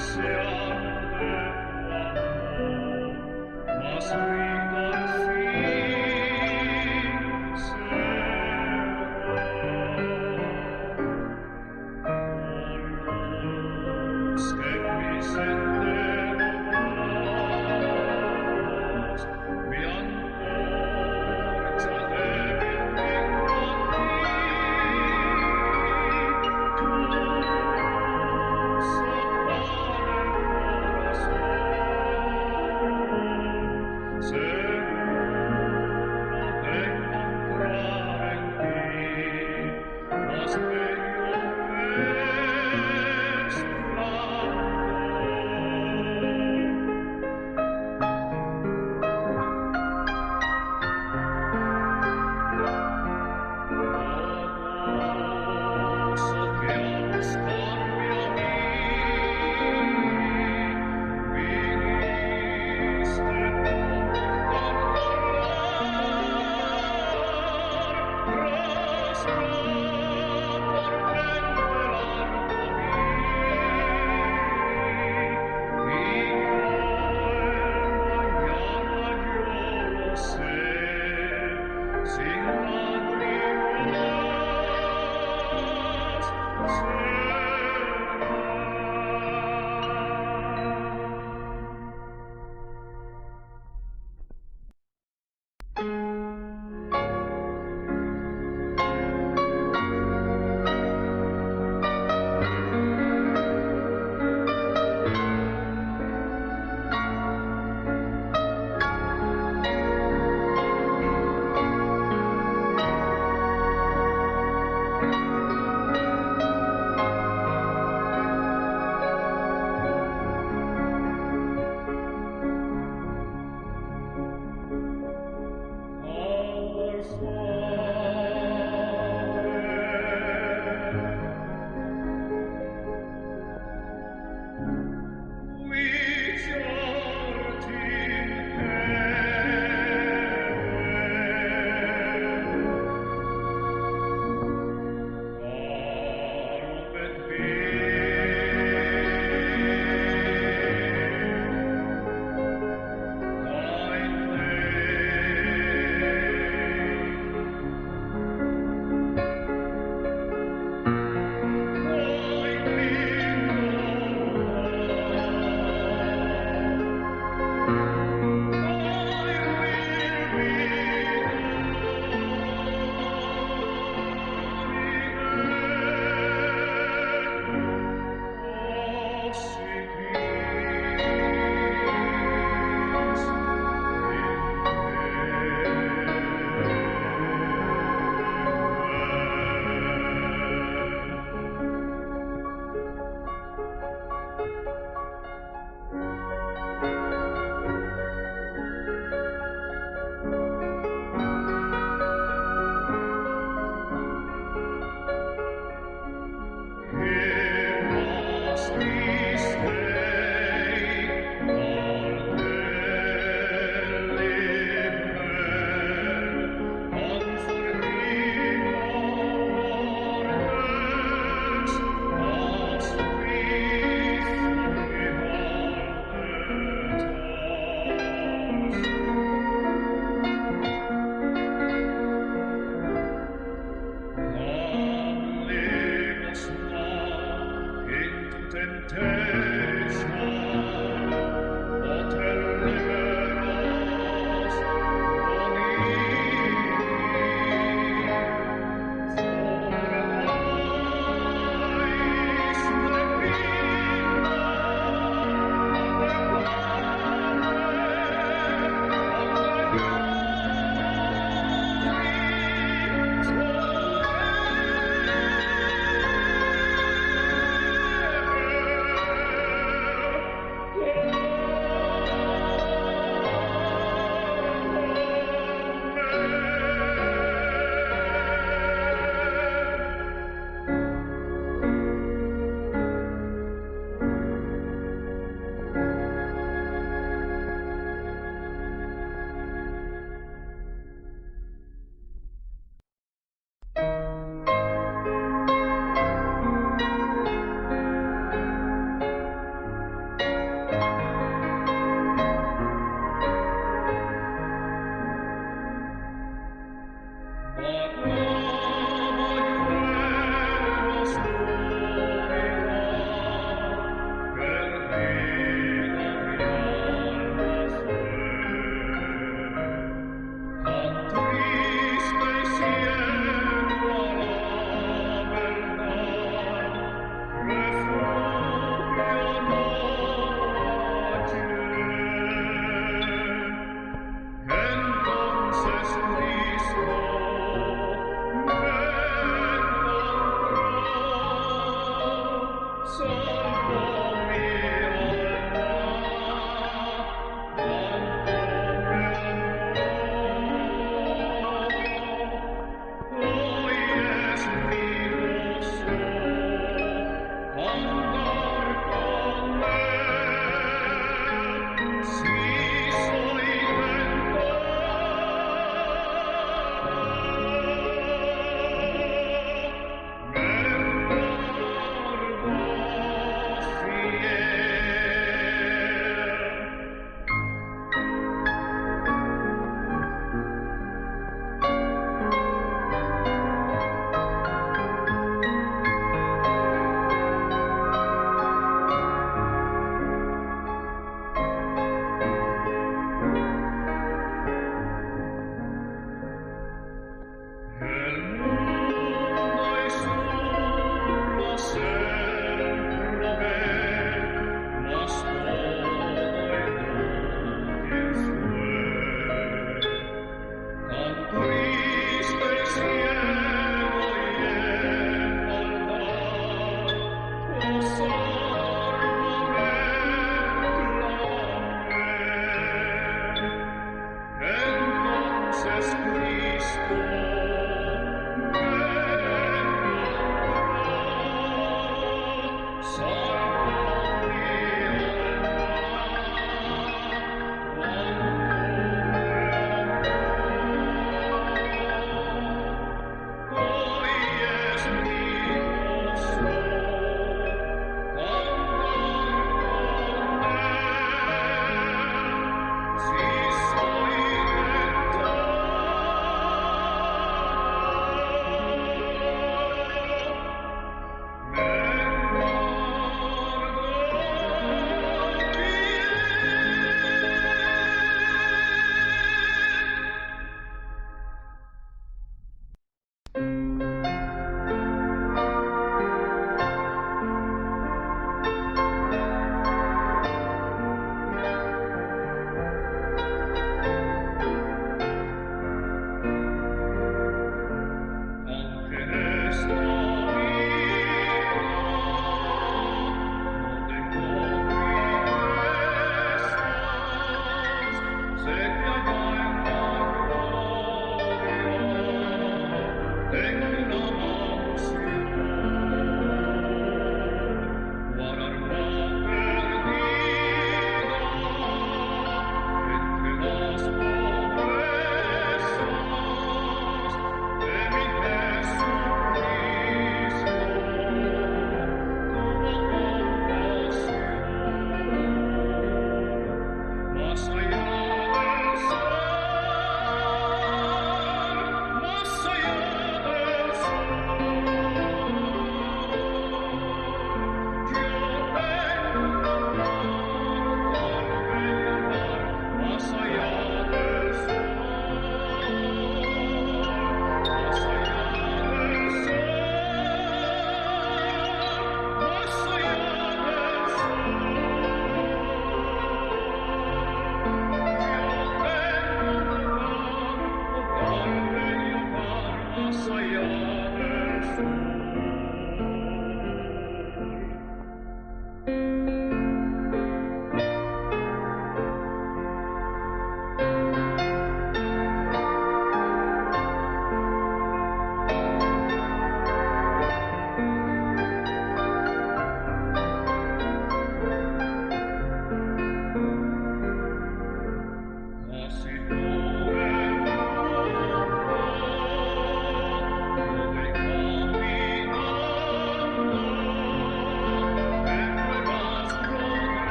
Yeah. Dein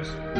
Amen.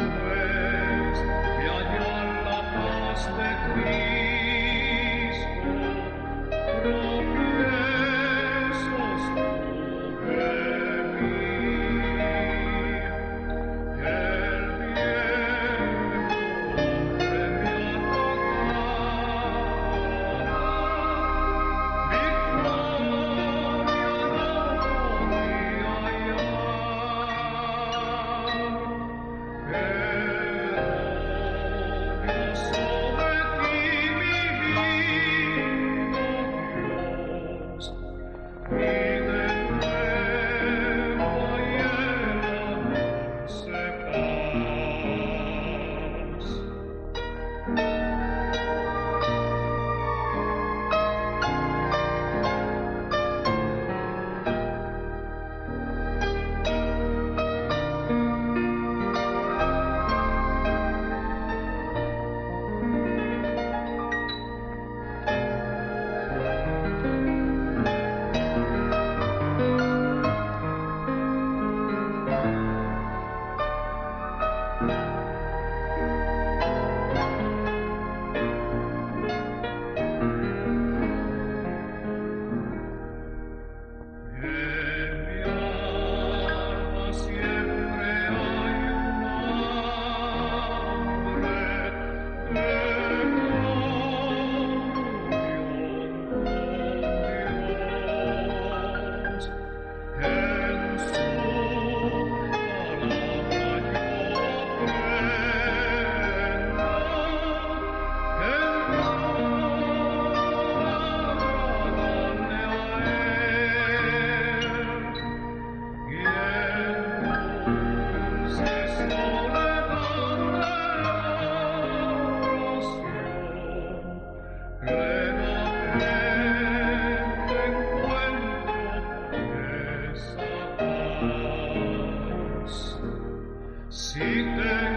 sitte